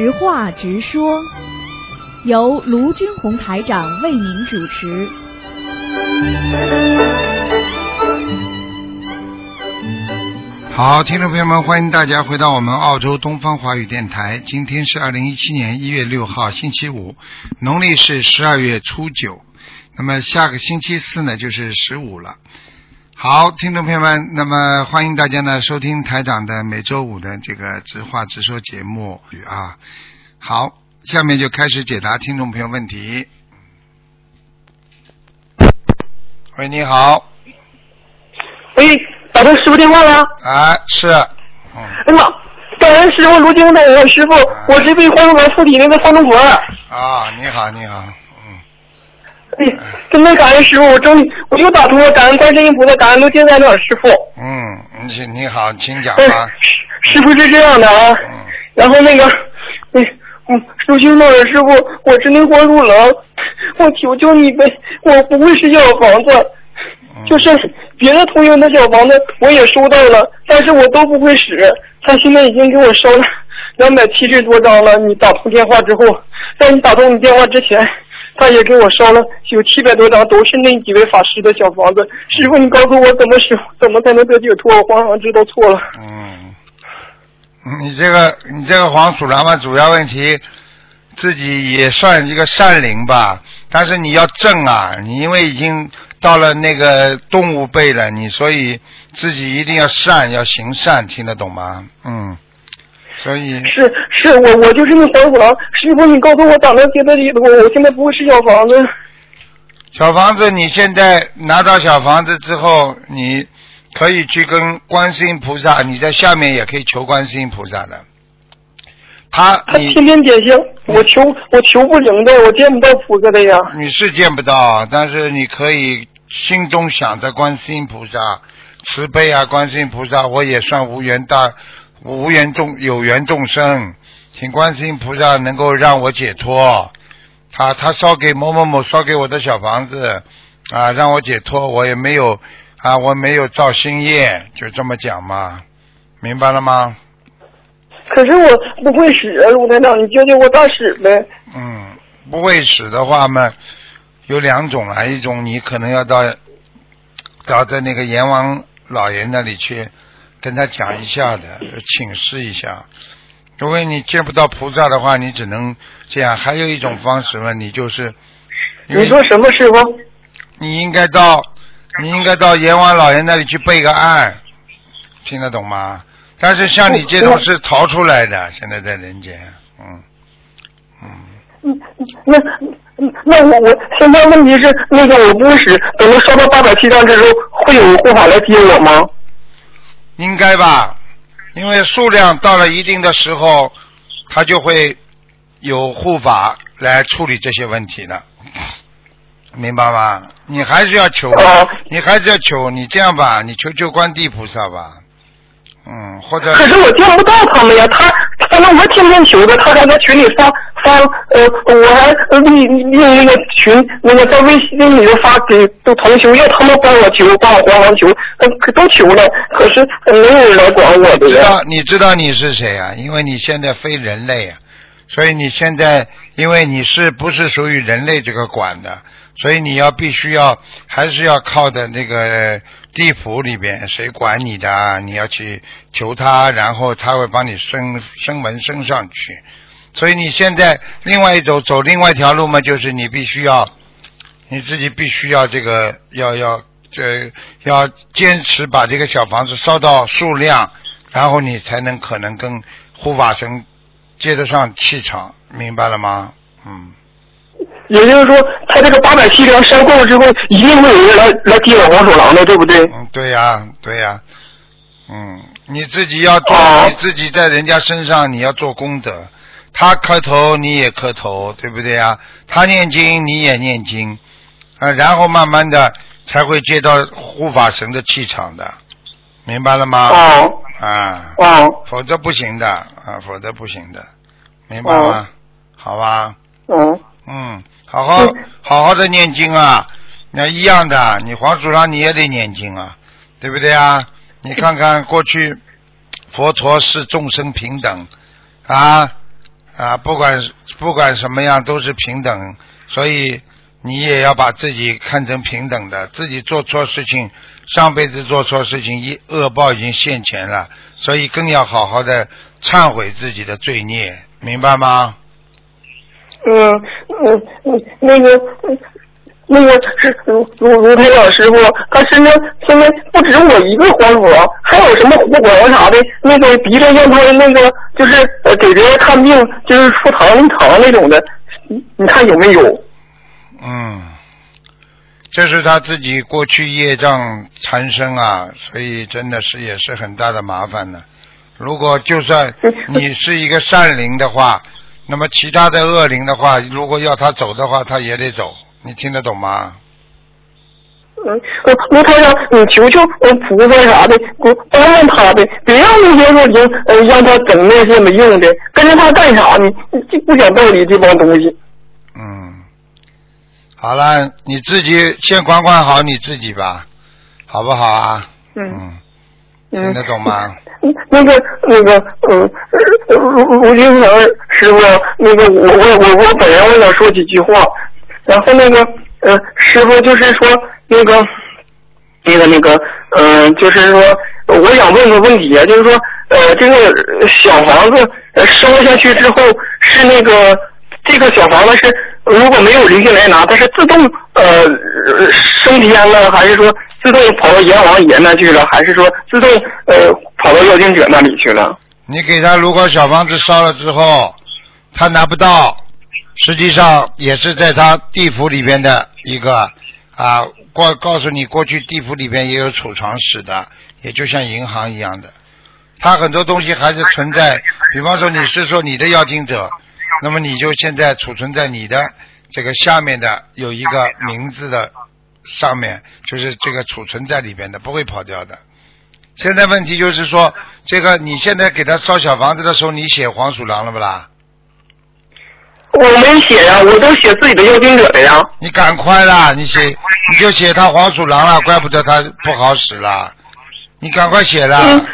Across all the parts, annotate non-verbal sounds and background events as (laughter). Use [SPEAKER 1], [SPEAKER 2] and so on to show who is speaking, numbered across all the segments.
[SPEAKER 1] 直话直说，由卢军红台长为您主持。
[SPEAKER 2] 好，听众朋友们，欢迎大家回到我们澳洲东方华语电台。今天是二零一七年一月六号，星期五，农历是十二月初九。那么下个星期四呢，就是十五了。好，听众朋友们，那么欢迎大家呢收听台长的每周五的这个直话直说节目啊。好，下面就开始解答听众朋友问题。喂，你好，
[SPEAKER 3] 喂，打通师傅电话了。
[SPEAKER 2] 啊，是，嗯，
[SPEAKER 3] 哎呀，感恩师傅卢金的我师傅，我是被黄鼠狼附体那个方中国。
[SPEAKER 2] 啊，你好，你好，嗯，
[SPEAKER 3] 哎，真的感恩师傅，我终于我又打通了，感恩观世音菩萨，感恩卢金在那师傅。
[SPEAKER 2] 嗯，你请你好，请讲
[SPEAKER 3] 哎
[SPEAKER 2] 吧。，
[SPEAKER 3] 师师傅是这样的啊，
[SPEAKER 2] 嗯
[SPEAKER 3] 然后那个，哎，嗯，卢金诺尔师傅，我是那黄鼠狼，我求求你呗，我不会是小房子，
[SPEAKER 2] 嗯
[SPEAKER 3] 就是别的同学的小房子我也收到了，但是我都不会使。他现在已经给我收了两百七十多张了。你打通电话之后，在你打通你电话之前，他也给我烧了有七百多张，都是那几位法师的小房子。师傅，你告诉我怎么使，怎么才能得解脱？我皇上知道错了。
[SPEAKER 2] 嗯，你这个你这个黄鼠狼嘛，主要问题自己也算一个善灵吧，但是你要正啊，你因为已经到了那个动物辈了，你所以自己一定要善，要行善，听得懂吗？嗯，所以
[SPEAKER 3] 是是，我我就是那黄鼠狼。师傅，你告诉我打到街的里头，我现在不会是小房子。
[SPEAKER 2] 小房子，你现在拿到小房子之后，你可以去跟观世音菩萨，你在下面也可以求观世音菩萨的。他
[SPEAKER 3] 他天天点香，我求我求不灵的，我见不到菩萨的呀。
[SPEAKER 2] 你是见不到，但是你可以心中想着观世音菩萨慈悲啊，观世音菩萨，我也算无缘大无缘众有缘众生，请观世音菩萨能够让我解脱。他他烧给某某某烧给我的小房子啊，让我解脱，我也没有啊，我没有造新业，就这么讲嘛，明白了吗？
[SPEAKER 3] 可是我不会使啊，卢台长，你教教我咋使呗？
[SPEAKER 2] 嗯，不会使的话嘛，有两种啊，一种你可能要到到在那个阎王老爷那里去跟他讲一下的，请示一下。如果你见不到菩萨的话，你只能这样。还有一种方式嘛，你就是，
[SPEAKER 3] 你说什么师傅？
[SPEAKER 2] 你应该到你应该到阎王老爷那里去备个案，听得懂吗？但是像你这种是逃出来的，现在在人间，嗯嗯。
[SPEAKER 3] 嗯，那嗯那我我现在问题是那个我不会使，等到烧到八百七张之后，会有护法来接我吗？
[SPEAKER 2] 应该吧，因为数量到了一定的时候，他就会有护法来处理这些问题的，明白吗？你还是要求，
[SPEAKER 3] 哦。
[SPEAKER 2] 你还是要求，你这样吧，你求求观地菩萨吧，嗯，或者
[SPEAKER 3] 可是我见不到他们呀，他反正我天天求的，他还在群里发发，呃，我还呃利利用那个群，那个在微信里头发给都同学，要他们帮我求，帮我帮忙求，呃，可都求了，可是呃没有人来管我的
[SPEAKER 2] 道你知道你是谁啊？因为你现在非人类啊，所以你现在因为你是不是属于人类这个管的，所以你要必须要还是要靠的那个地府里边谁管你的啊，你要去求他，然后他会帮你升升门升上去。所以你现在另外一走走另外一条路嘛，就是你必须要你自己必须要这个要要这要坚持把这个小房子烧到数量，然后你才能可能跟护法神接得上气场，明白了吗？嗯，
[SPEAKER 3] 也就是说，他这个八百七张烧够了之后，一定会有人来来接我黄鼠狼的，对不对？
[SPEAKER 2] 嗯，对呀、对呀、嗯，你自己要做，
[SPEAKER 3] 哦
[SPEAKER 2] 你自己在人家身上你要做功德，他磕头你也磕头，对不对啊？他念经你也念经，啊，然后慢慢的才会接到护法神的气场的，明白了吗？
[SPEAKER 3] 哦。
[SPEAKER 2] 啊，
[SPEAKER 3] 哦。
[SPEAKER 2] 否则不行的啊，否则不行的，明白吗？好吧，
[SPEAKER 3] 嗯
[SPEAKER 2] 嗯，好好
[SPEAKER 3] 嗯。
[SPEAKER 2] 好好的念经啊，那一样的，你黄鼠狼你也得念经啊，对不对啊？你看看过去佛陀是众生平等啊啊，不管不管什么样都是平等，所以你也要把自己看成平等的。自己做错事情，上辈子做错事情，一恶报已经现前了，所以更要好好的忏悔自己的罪孽，明白吗？
[SPEAKER 3] 嗯嗯嗯，那个那个是卢卢卢台长师傅，他身上现在不止我一个黄鼠狼，还有什么护管啥的，那个逼着让他那个就是呃给别人看病，就是出糖糖那种的，你你看有没有？
[SPEAKER 2] 嗯，这是他自己过去业障缠身啊，所以真的是也是很大的麻烦呢。如果就算 (laughs) 你是一个善灵的话，那么其他的恶灵的话，如果要他走的话，他也得走。你听得懂吗？
[SPEAKER 3] 嗯，呃卢台长，你求求呃菩萨啥的，我帮帮他呗，别让那些恶灵呃让他整那些没用的，跟着他干啥呢？这不讲道理这帮东西。
[SPEAKER 2] 嗯，好了，你自己先管管好你自己吧，好不好啊？
[SPEAKER 3] 嗯
[SPEAKER 2] 听得懂吗？
[SPEAKER 3] 那个那个嗯，呃卢卢金成师傅，那个我我我我本人我想说几句话，然后那个呃师傅就是说那个那个那个嗯、呃就是说我想问个问题啊，就是说呃这个小房子呃烧下去之后是那个这个小房子是如果没有灵性来拿，它是自动呃升天了，还是说自动跑到阎王爷那去了，还是说自动呃跑到要经者那里去了？
[SPEAKER 2] 你给他如果小房子烧了之后，他拿不到，实际上也是在他地府里边的一个啊，告告诉你过去地府里边也有储藏室的，也就像银行一样的，它很多东西还是存在。比方说你是说你的要经者，那么你就现在储存在你的这个下面的有一个名字的上面，就是这个储存在里边的，不会跑掉的。现在问题就是说，这个你现在给他烧小房子的时候，你写黄鼠狼了不啦？
[SPEAKER 3] 我没写呀，我都写自己的要经者的呀。
[SPEAKER 2] 你赶快啦，你写你就写他黄鼠狼了，怪不得他不好使了。你赶快写了，
[SPEAKER 3] 嗯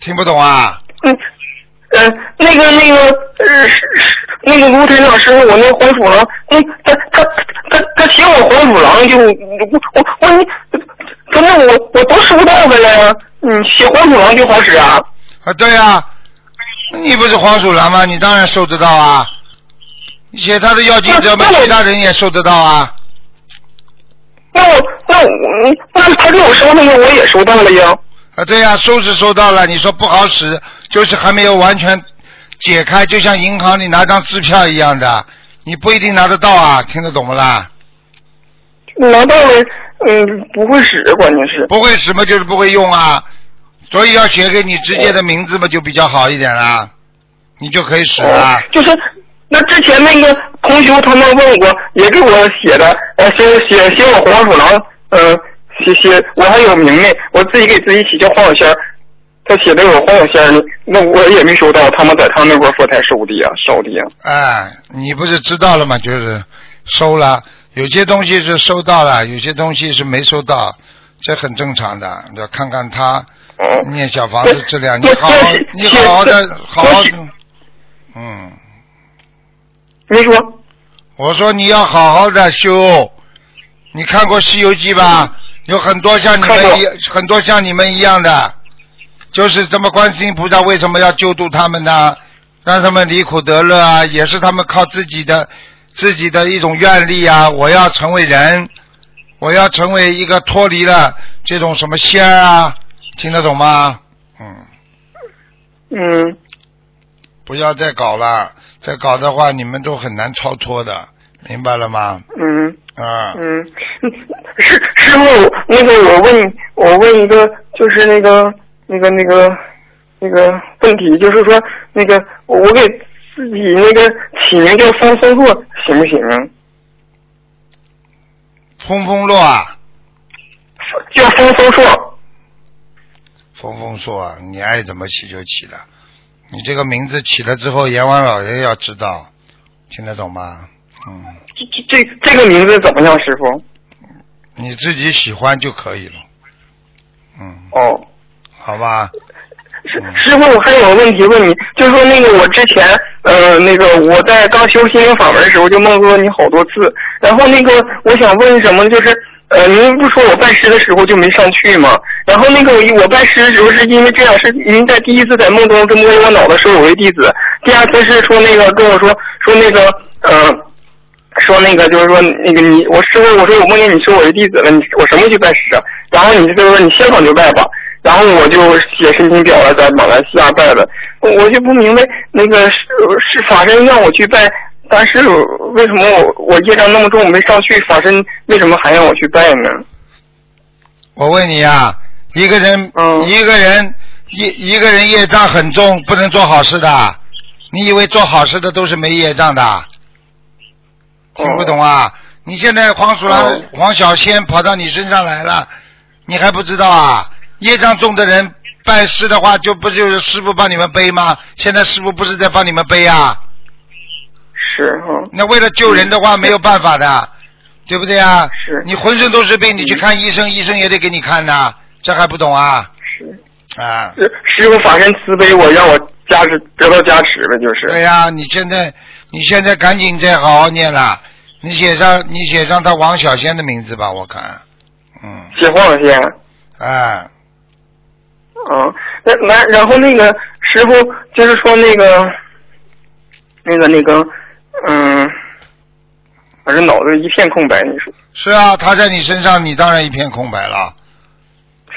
[SPEAKER 2] 听不懂啊？
[SPEAKER 3] 嗯，呃，那个那个呃，那个卢台长师傅，我那黄鼠狼，嗯，他他他他写我黄鼠狼就我我我你，反正我我都收到的了，嗯，写黄鼠狼就好使啊。
[SPEAKER 2] 啊，对呀、你不是黄鼠狼吗？你当然收得到啊。你写他的要经者们，其他人也收得到啊。
[SPEAKER 3] 那我那我那他给我收那个我也收到了呀。
[SPEAKER 2] 啊，对呀、收是收到了，你说不好使，就是还没有完全解开，就像银行里拿张支票一样的，你不一定拿得到啊，听得懂不啦？
[SPEAKER 3] 拿到了，嗯，不会使，关键是。
[SPEAKER 2] 不会使嘛，就是不会用啊，所以要写给你直接的名字嘛，就比较好一点啦，你就可以使了。
[SPEAKER 3] 哦就是那之前那个同学他们问我，也给我写的，呃，写写写我黄鼠狼，呃，写写我还有名呢，我自己给自己起叫黄小仙儿，他写的我黄小仙那我也没收到，他们在他那块佛台收的呀，烧的呀。
[SPEAKER 2] 哎，你不是知道了吗？就是收了，有些东西是收到了，有些东西是没收到，这很正常的。你要看看他
[SPEAKER 3] 哦，
[SPEAKER 2] 念小房子质量，你好好，你好好的，
[SPEAKER 3] 我
[SPEAKER 2] 好好的
[SPEAKER 3] 我，
[SPEAKER 2] 嗯。
[SPEAKER 3] 没说，
[SPEAKER 2] 我说你要好好的修。你看过《西游记》吧？有很多像你们一很多像你们一样的，就是这么观世音菩萨为什么要救度他们呢？让他们离苦得乐啊，也是他们靠自己的自己的一种愿力啊。我要成为人，我要成为一个脱离了这种什么仙儿啊，听得懂吗？嗯，
[SPEAKER 3] 嗯，
[SPEAKER 2] 不要再搞了，再搞的话你们都很难超脱的，明白了吗？
[SPEAKER 3] 嗯。
[SPEAKER 2] 啊。
[SPEAKER 3] 嗯，师师傅，那个我问我问一个，就是那个那个那个那个问题，就是说那个我给自己那个起名叫方风落，行不行啊？
[SPEAKER 2] 风风落啊，
[SPEAKER 3] 叫风风硕。
[SPEAKER 2] 风风说啊，你爱怎么起就起了。你这个名字起了之后，阎王老爷要知道，听得懂吗？嗯，
[SPEAKER 3] 这这这个名字怎么样，师傅？
[SPEAKER 2] 你自己喜欢就可以了。嗯，
[SPEAKER 3] 哦，
[SPEAKER 2] 好吧。
[SPEAKER 3] 师师傅，我还有个问题问你，就是说那个我之前呃那个我在刚修心灵法门的时候就梦过你好多次，然后那个我想问什么就是呃您不说我拜师的时候就没上去吗？然后那个我我拜师的时候是因为这样，是您在第一次在梦中就摸着我脑袋说我为弟子，第二次是说那个跟我说说那个呃。说那个就是说那个你我师傅我说我梦见你说我为弟子了，你我什么去拜师啊？然后你就说你现场就拜吧，然后我就写申请表了，在马来西亚拜了，我就不明白那个是是法身让我去拜，但是为什么我我业障那么重没上去，法身为什么还让我去拜呢？
[SPEAKER 2] 我问你啊，一个人、
[SPEAKER 3] 嗯
[SPEAKER 2] 一个人一一个人业障很重，不能做好事的。你以为做好事的都是没业障的？听不懂啊？你现在黄鼠狼、
[SPEAKER 3] 哦
[SPEAKER 2] 黄小仙跑到你身上来了，你还不知道啊？业障重的人拜师的话，就不就是师傅帮你们背吗？现在师傅不是在帮你们背啊？
[SPEAKER 3] 是哈，
[SPEAKER 2] 那为了救人的话，没有办法的，对不对啊？
[SPEAKER 3] 是。
[SPEAKER 2] 你浑身都是病，你去看医生，医生也得给你看呐，这还不懂啊？
[SPEAKER 3] 是。
[SPEAKER 2] 啊，
[SPEAKER 3] 师师傅法身慈悲我，让我加持得到加持了，就是。
[SPEAKER 2] 对呀、你现在你现在赶紧再好好念了，你写上你写上他王小仙的名字吧，我看，嗯，
[SPEAKER 3] 写黄小仙。
[SPEAKER 2] 啊，
[SPEAKER 3] 啊，那那然后那个师傅就是说那个，那个那个，嗯，反正脑子一片空白。你说
[SPEAKER 2] 是啊，他在你身上，你当然一片空白了。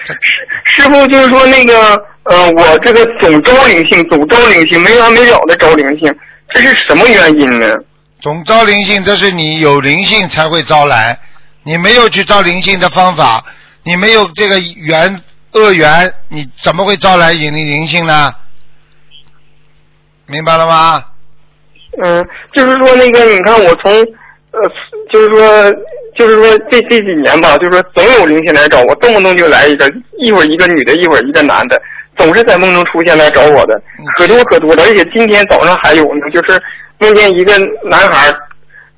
[SPEAKER 3] 师师傅就是说那个，呃，我这个总招灵性，总招灵性，没完没了的招灵性，这是什么原因呢？
[SPEAKER 2] 总招灵性，这是你有灵性才会招来，你没有去招灵性的方法，你没有这个缘恶缘，你怎么会招来引灵灵性呢？明白了吗？
[SPEAKER 3] 嗯，就是说那个，你看我从，呃，就是说，就是说这这几年吧，就是说总有灵性来找我，动不动就来一个，一会儿一个女的，一会儿一个男的，总是在梦中出现来找我的，可多可多的，而且今天早上还有呢，就是梦见一个男孩儿，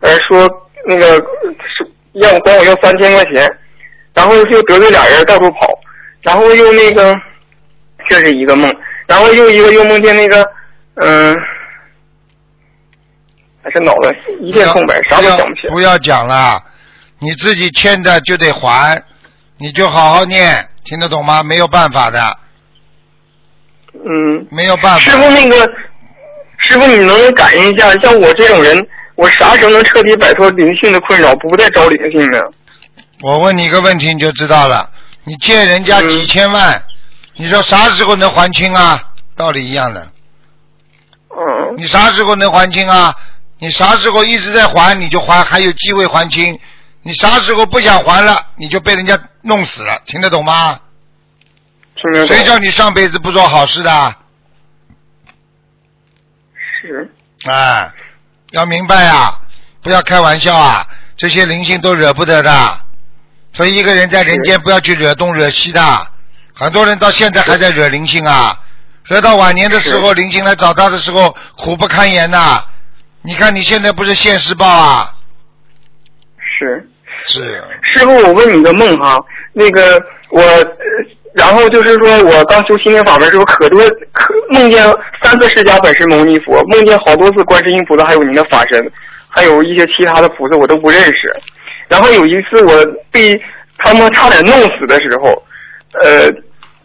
[SPEAKER 3] 呃，说那个是要管我要三千块钱，然后就得罪俩人到处跑，然后又那个，这是一个梦，然后又一个又梦见那个，嗯、还是脑子一片空白，啥都想不起来。
[SPEAKER 2] 不要讲了，你自己欠的就得还，你就好好念，听得懂吗？没有办法的，
[SPEAKER 3] 嗯，
[SPEAKER 2] 没有办法师。
[SPEAKER 3] 傅那个，师傅你能感应一下，像我这种人，我啥时候能彻底摆脱灵性的困扰，不再招灵性呢？
[SPEAKER 2] 我问你一个问题，你就知道了。你借人家几千万，你说啥时候能还清啊？道理一样的。
[SPEAKER 3] 嗯，
[SPEAKER 2] 你啥时候能还清啊？你啥时候一直在还，你就还还有机会还清。你啥时候不想还了，你就被人家弄死了，听得懂吗？
[SPEAKER 3] 听得懂
[SPEAKER 2] 谁叫你上辈子不做好事的？
[SPEAKER 3] 是，
[SPEAKER 2] 啊，要明白啊，不要开玩笑啊，这些灵性都惹不得的。所以一个人在人间不要去惹东惹西的，很多人到现在还在惹灵性啊，惹到晚年的时候，灵性来找他的时候苦不堪言呐、你看你现在不是现世报啊？
[SPEAKER 3] 是。
[SPEAKER 2] 是，
[SPEAKER 3] 师傅，我问你个梦哈，那个我，呃然后就是说我刚修心灵法门的时候，可多可梦见三次释迦本师牟尼佛，梦见好多次观世音菩萨，还有您的法身，还有一些其他的菩萨我都不认识。然后有一次我被他们差点弄死的时候，呃，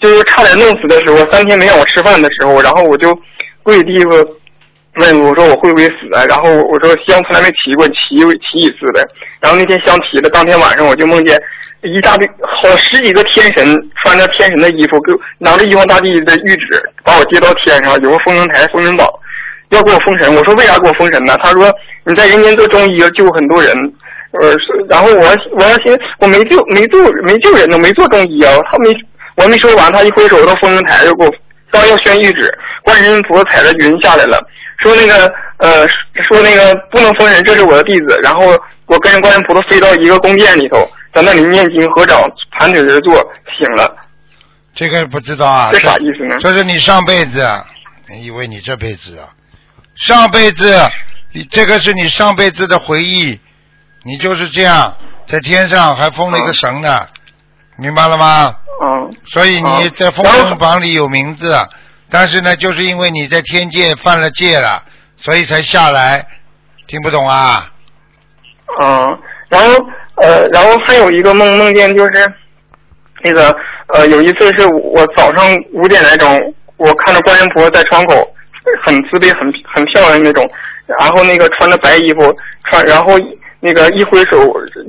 [SPEAKER 3] 就是差点弄死的时候，三天没让我吃饭的时候，然后我就跪地方问我说我会不会死啊？然后我说香从来没提过，提提一次呗。然后那天香提了，当天晚上我就梦见一大堆好十几个天神穿着天神的衣服，给我拿着玉皇大帝的玉旨把我接到天上，有个封神台、封神榜，要给我封神。我说为啥给我封神呢？他说你在人间做中医要救很多人。呃，然后我我要寻我没救没救没救人呢，没做中医啊。他没我还没说完，他一挥手到封神台就给我刚要宣谕旨，观音菩萨踩着云下来了，说那个呃说那个不能封人，这是我的弟子。然后我跟着观音菩萨飞到一个宫殿里头，在那里念经合掌盘腿而坐，醒了。
[SPEAKER 2] 这个不知道啊。
[SPEAKER 3] 这啥意思呢？
[SPEAKER 2] 这是你上辈子，你以为你这辈子啊？上辈子，你这个是你上辈子的回忆，你就是这样，在天上还封了一个神呢，明白了吗？
[SPEAKER 3] 嗯，
[SPEAKER 2] 所以你
[SPEAKER 3] 啊
[SPEAKER 2] 在封神榜里有名字，但是呢，就是因为你在天界犯了戒了，所以才下来，听不懂啊？
[SPEAKER 3] 嗯，然后呃，然后还有一个梦梦见就是那个呃，有一次是我早上五点来钟，我看着观音菩萨在窗口，很慈悲、很很漂亮那种，然后那个穿着白衣服，穿然后那个一挥手，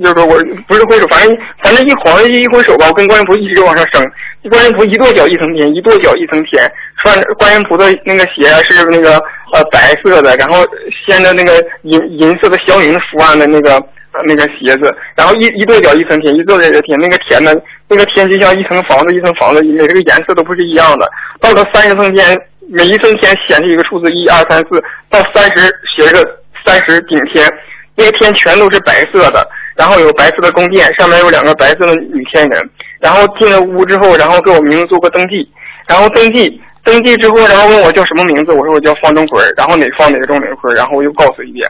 [SPEAKER 3] 就是我不是挥手，反正反正一晃一挥手吧，我跟观音菩萨一直往上升，观音菩萨一跺脚一层天，一跺脚一层天，穿着观音菩萨那个鞋是那个呃白色的，然后掀着那个银银色的祥云图案的那个。那个鞋子，然后一一跺脚一层天，一跺脚一层天，那个天呢，那个天就像一层房子一层房子，每个颜色都不是一样的。到了三十层天，每一层天显示一个数字一二三四，到三十写着三十顶天，那天全都是白色的，然后有白色的宫殿，上面有两个白色的女天人。然后进了屋之后，然后给我名字做个登记，然后登记登记之后，然后问我叫什么名字，我说我叫方中奎，然后哪方哪个中哪个奎，然后我又告诉一遍。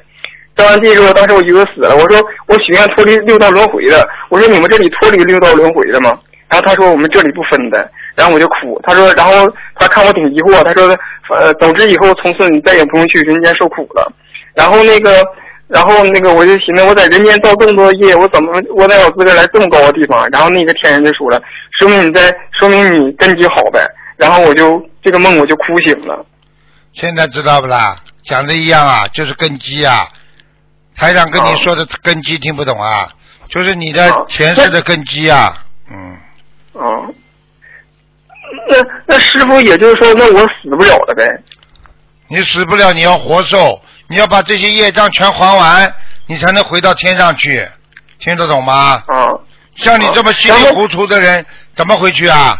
[SPEAKER 3] 登完记之后，当时我以为死了，我说我许愿脱离六道轮回的，我说你们这里脱离六道轮回的吗？然后他说我们这里不分的，然后我就哭，他说，然后他看我挺疑惑，他说，呃，总之以后从此你再也不用去人间受苦了。然后那个，然后那个我就寻思我在人间造这么多业，我怎么我哪有资格来这么高的地方？然后那个天人就说了，说明你在，说明你根基好呗。然后我就这个梦我就哭醒了。
[SPEAKER 2] 现在知道不啦？讲的一样啊，就是根基啊。台长跟你说的根基听不懂啊，就是你的前世的根基啊，嗯。
[SPEAKER 3] 哦。那那师傅也就是说，那我死不了了呗？
[SPEAKER 2] 你死不了，你要活受，你要把这些业障全还完，你才能回到天上去，听得懂吗？
[SPEAKER 3] 嗯。
[SPEAKER 2] 像你这么稀里糊涂的人，怎么回去啊？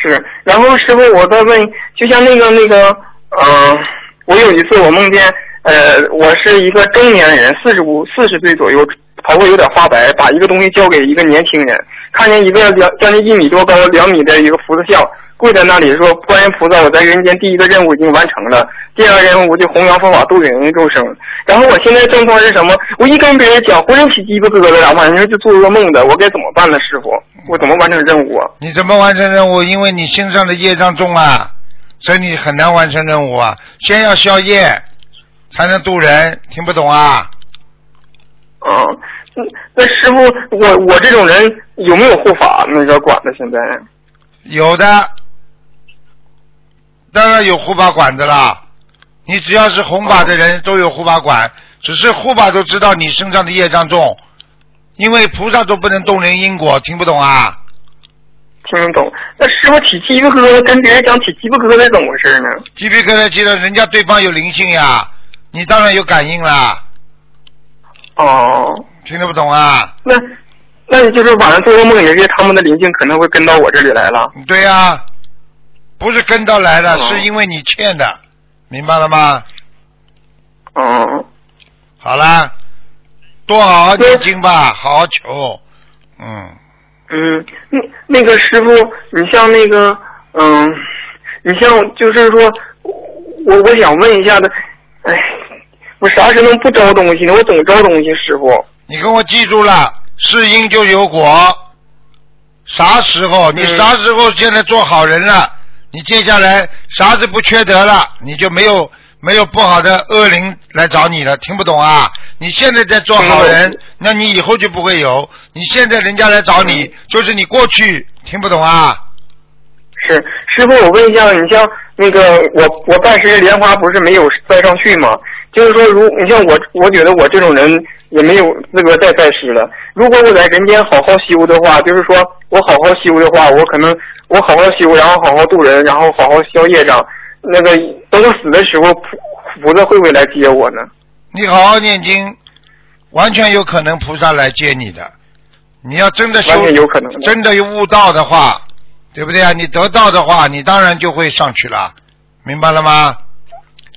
[SPEAKER 3] 是，然后师傅，我再问，就像那个那个，嗯，我有一次我梦见。呃，我是一个中年人，四十五、四十岁左右，头发有点花白，把一个东西交给一个年轻人，看见一个两将近一米多高、两米的一个福字像，跪在那里说：“观音菩萨，我在人间第一个任务已经完成了，第二个任务就弘扬佛法度人众生。”然后我现在状况是什么？我一跟别人讲，浑身起鸡巴疙瘩，晚上就做噩梦的，我该怎么办呢？师傅，我怎么完成任务啊？
[SPEAKER 2] 你怎么完成任务？因为你身上的业障重啊，所以你很难完成任务啊。先要消业。才能度人，听不懂啊？
[SPEAKER 3] 嗯，那那师傅，我我这种人有没有护法那个管的？现在
[SPEAKER 2] 有的，当然有护法管的啦。你只要是弘法的人都有护法管，只是护法都知道你身上的业障重，因为菩萨都不能动人因果，听不懂啊？
[SPEAKER 3] 听得懂。那师傅起鸡皮疙瘩，跟别人讲起鸡皮疙瘩怎么回事呢？
[SPEAKER 2] 鸡皮疙瘩，记得人家对方有灵性呀。你当然有感应啦。
[SPEAKER 3] 哦，
[SPEAKER 2] 听得不懂啊？
[SPEAKER 3] 那，那你就是晚上做噩梦，也是他们的灵性可能会跟到我这里来了。
[SPEAKER 2] 对呀，不是跟到来的，是因为你欠的，明白了吗？
[SPEAKER 3] 哦。
[SPEAKER 2] 好啦，多好好念经吧，好好求。
[SPEAKER 3] 嗯。嗯，那那个师傅，你像那个，嗯，你像就是说，我我想问一下的。哎，我啥时候能不招东西呢？我总招东西，师傅。
[SPEAKER 2] 你跟我记住了，是因就有果。啥时候？你啥时候现在做好人了？你接下来啥子不缺德了？你就没有没有不好的恶灵来找你了？听不懂啊？你现在在做好人，那你以后就不会有。你现在人家来找你，就是你过去听不懂啊？
[SPEAKER 3] 是师傅，我问一下，你像那个我我拜师莲花不是没有拜上去吗？就是说，如你像我，我觉得我这种人也没有资格再拜师了。如果我在人间好好修的话，就是说我好好修的话，我可能我好好修，然后好好度人，然后好好消业障。那个等我死的时候，菩菩萨会不会来接我呢？
[SPEAKER 2] 你好好念经，完全有可能菩萨来接你的。你要真的修，真的有悟道的话。对不对啊？你得道的话，你当然就会上去了，明白了吗？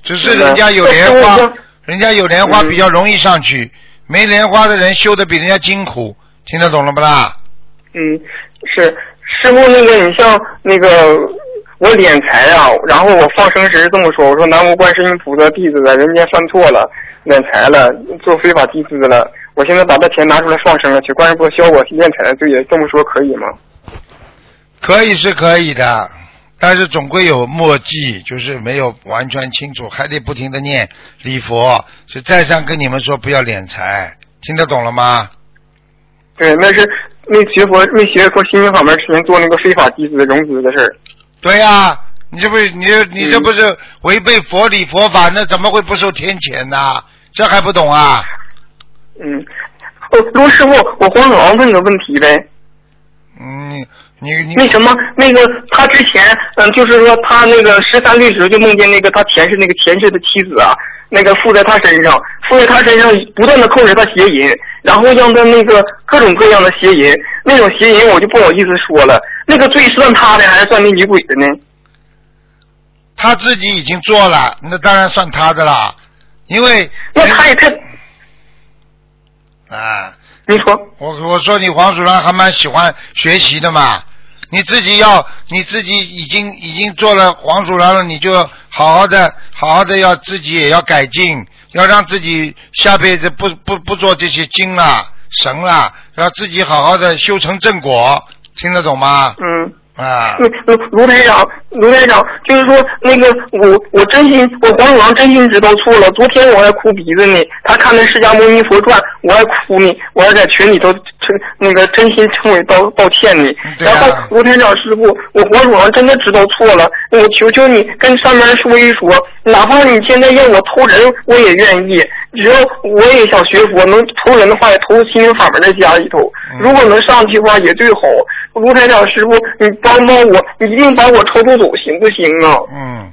[SPEAKER 2] 只是人家有莲花，(laughs) 人家有莲花比较容易上去，没莲花的人修的比人家辛苦，听得懂了不啦？
[SPEAKER 3] 嗯，是师傅，那个你像那个我敛财啊，然后我放生时这么说，我说南无观世音菩萨弟子在人间犯错了，敛财了，做非法集资了，我现在把这钱拿出来放生了，去观世菩萨消我敛财的罪，这么说可以吗？
[SPEAKER 2] 可以是可以的，但是总归有墨迹，就是没有完全清楚，还得不停的念礼佛。是再三跟你们说不要敛财，听得懂了吗？
[SPEAKER 3] 对，那是没学佛没学过心灵法门之前做那个非法集资融资的事儿。
[SPEAKER 2] 对呀、你这不是你这你这不是违背佛理佛法，那怎么会不受天谴呢？这还不懂啊？
[SPEAKER 3] 嗯，哦，卢师傅，我黄总问个问题呗。
[SPEAKER 2] 嗯，你你
[SPEAKER 3] 那什么，那个他之前，嗯，就是说他那个十三岁时候就梦见那个他前世那个前世的妻子啊，那个附在他身上，附在他身上，不断的控制他邪淫，然后让他那个各种各样的邪淫，那种邪淫我就不好意思说了，那个罪是算他的还是算那女鬼的呢？
[SPEAKER 2] 他自己已经做了，那当然算他的啦，因为
[SPEAKER 3] 那他也太，
[SPEAKER 2] 啊。
[SPEAKER 3] 你说，
[SPEAKER 2] 我我说你黄鼠狼还蛮喜欢学习的嘛，你自己要你自己已经已经做了黄鼠狼了，你就好好的好好的要自己也要改进，要让自己下辈子不不不做这些精啦神啦，要自己好好的修成正果，听得懂吗？
[SPEAKER 3] 嗯。
[SPEAKER 2] 啊，
[SPEAKER 3] 那卢卢台长，卢台长，就是说那个我我真心我黄鼠狼真心知道错了。昨天我还哭鼻子呢，他看那《释迦牟尼佛传》，我还哭呢，我还在群里头称那个真心称为道道歉呢。
[SPEAKER 2] 啊
[SPEAKER 3] 然后卢台长师傅，我黄鼠狼真的知道错了，我求求你跟上面说一说，哪怕你现在要我偷人，我也愿意。只要我也想学佛，能偷人的话，也投心灵法门的家里头。
[SPEAKER 2] 嗯
[SPEAKER 3] 如果能上去的话，也最好。卢台长师傅，你帮帮我，你一定把我超度走，行不行啊？
[SPEAKER 2] 嗯，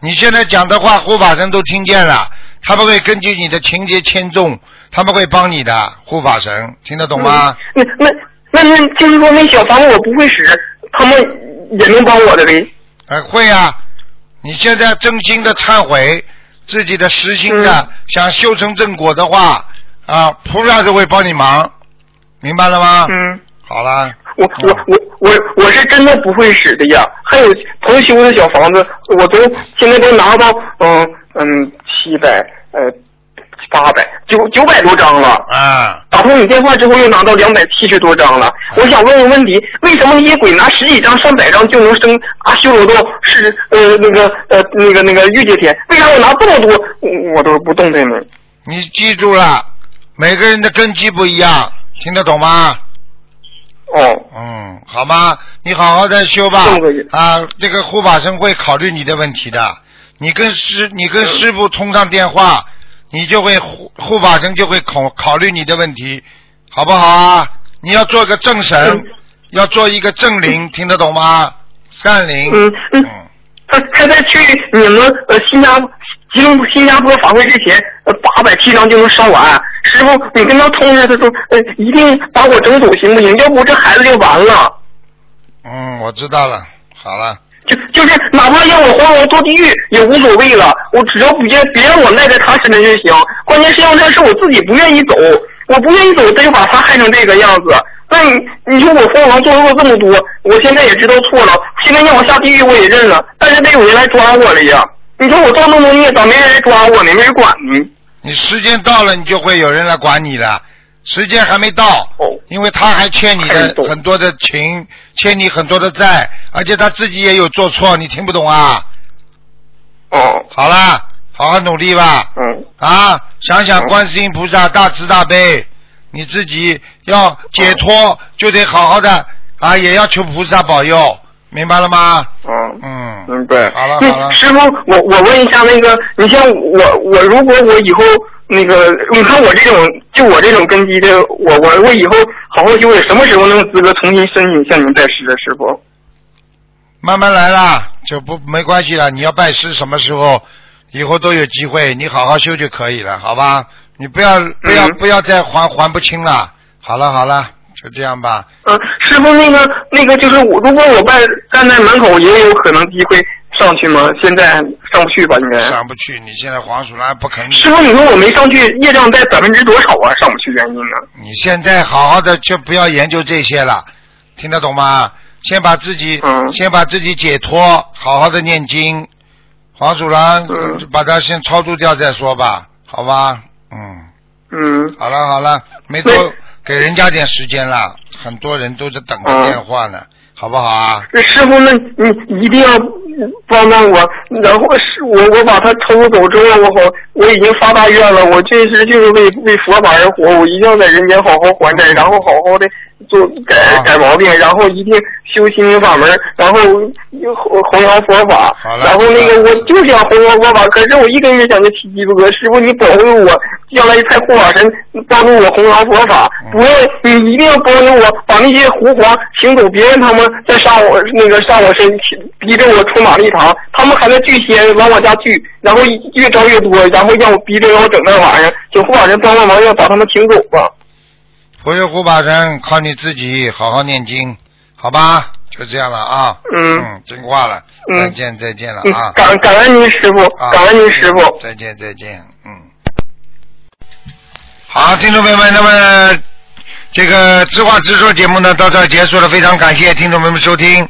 [SPEAKER 2] 你现在讲的话，护法神都听见了，他们会根据你的情节轻重，他们会帮你的护法神，听得懂吗？
[SPEAKER 3] 那那那那就是说，那小房子我不会使，他们也能帮我的呗？
[SPEAKER 2] 哎，会啊！你现在真心的忏悔，自己的实心的、
[SPEAKER 3] 嗯
[SPEAKER 2] 想修成正果的话，啊，菩萨都会帮你忙，明白了吗？
[SPEAKER 3] 嗯。
[SPEAKER 2] 好了，
[SPEAKER 3] 我我我我我是真的不会使的呀，还有同修的小房子，我都现在都拿到嗯嗯七百呃八百九九百多张了。
[SPEAKER 2] 啊，
[SPEAKER 3] 打通你电话之后又拿到两百七十多张了，我想问个问题，为什么那些鬼拿十几张、上百张就能升阿修罗道是呃那个呃那个那个御界天？为啥我拿这么多我我都不动弹呢？
[SPEAKER 2] 你记住了，每个人的根基不一样，听得懂吗？
[SPEAKER 3] 哦，
[SPEAKER 2] 嗯，好吗？你好好再修吧。啊，这个护法神会考虑你的问题的。你跟师，你跟
[SPEAKER 3] 嗯
[SPEAKER 2] 师傅通上电话，你就会护护法神就会考考虑你的问题，好不好啊？你要做个正神
[SPEAKER 3] 嗯，
[SPEAKER 2] 要做一个正灵，听得懂吗？善灵。
[SPEAKER 3] 嗯嗯
[SPEAKER 2] 嗯，
[SPEAKER 3] 他他在去你们呃新加坡吉隆新加坡法会之前，呃八百七张就能烧完。师傅，你跟他通知，他说呃一定把我整走行不行？要不这孩子就完了。
[SPEAKER 2] 嗯，我知道了。好了，
[SPEAKER 3] 就就是哪怕让我黄龙坐地狱也无所谓了，我只要别别让我赖在他身上就行。关键是要这事我自己不愿意走，我不愿意走，他就把他害成这个样子。那你你说我黄龙做错这么多，我现在也知道错了，现在让我下地狱我也认了，但是得有人来抓我了呀。你说我做那么多孽，咋没人来抓我呢？没人管呢？
[SPEAKER 2] 你时间到了，你就会有人来管你了。时间还没到，
[SPEAKER 3] 哦
[SPEAKER 2] 因为他还欠你的很多的情，欠你很多的债，而且他自己也有做错，你听不懂啊？
[SPEAKER 3] 哦，
[SPEAKER 2] 好啦，好好努力吧，
[SPEAKER 3] 嗯
[SPEAKER 2] 啊，想想
[SPEAKER 3] 嗯
[SPEAKER 2] 观世音菩萨大慈大悲，你自己要解脱，就得好好的啊，也要求菩萨保佑，明白了吗？
[SPEAKER 3] 嗯。
[SPEAKER 2] 嗯，
[SPEAKER 3] 明白。
[SPEAKER 2] 好了好了
[SPEAKER 3] 师傅，我我问一下那个，你像我我如果我以后那个，你看我这种就我这种根基的，我我我以后好好修，什么时候能有资格重新申请向您拜师的，师傅？
[SPEAKER 2] 慢慢来啦，就不没关系了。你要拜师什么时候，以后都有机会，你好好修就可以了，好吧？你不要不要、
[SPEAKER 3] 嗯
[SPEAKER 2] 不要再还还不清了。好了好了，就这样吧。
[SPEAKER 3] 嗯，师傅那个那个就是我，如果我拜站在门口，也有可能机会上去吗？现在上不去吧？应该。
[SPEAKER 2] 上不去，你现在黄鼠狼不肯
[SPEAKER 3] 师傅，你说我没上去，业障在百分之多少啊？上不去原因呢？
[SPEAKER 2] 你现在好好的就不要研究这些了，听得懂吗？先把自己，
[SPEAKER 3] 嗯
[SPEAKER 2] 先把自己解脱，好好的念经。黄鼠狼，
[SPEAKER 3] 嗯
[SPEAKER 2] 把它先超度掉再说吧，好吧？嗯，
[SPEAKER 3] 嗯，
[SPEAKER 2] 好了好了，没多给人家点时间了，很多人都在等着
[SPEAKER 3] 啊
[SPEAKER 2] 电话呢，好不好啊？
[SPEAKER 3] 师傅，那你一定要帮帮我，然后是我我把他抽走之后，我好我已经发大愿了，我这是就是为为佛法而活，我一定要在人间好好还债，然后好好的做改改毛病，然后一定修心灵法门，然后弘弘扬佛法然后那个我就想弘扬佛法，可是我一根也想着起鸡巴疙瘩，师傅你保佑我，将来派护法神帮助我弘扬佛法，
[SPEAKER 2] 嗯。
[SPEAKER 3] 不要你一定要帮助我把那些狐皇请走，别让他们再上我那个上我身，逼着我出玛丽堂，他们还在聚仙往我家聚，然后越招越多，然后让我逼着让我整那玩意儿，请护法神帮帮忙，要把他们请走吧。
[SPEAKER 2] 佛有护法神，靠你自己好好念经，好吧？就这样了啊。
[SPEAKER 3] 嗯
[SPEAKER 2] 嗯，听话了，
[SPEAKER 3] 嗯
[SPEAKER 2] 再见再见了
[SPEAKER 3] 嗯
[SPEAKER 2] 啊，。
[SPEAKER 3] 感感恩您师傅
[SPEAKER 2] 啊，
[SPEAKER 3] 感恩您师傅。
[SPEAKER 2] 再见再见，嗯。好，听众朋友们，那么这个知话直说节目呢到这儿结束了，非常感谢听众朋友们收听。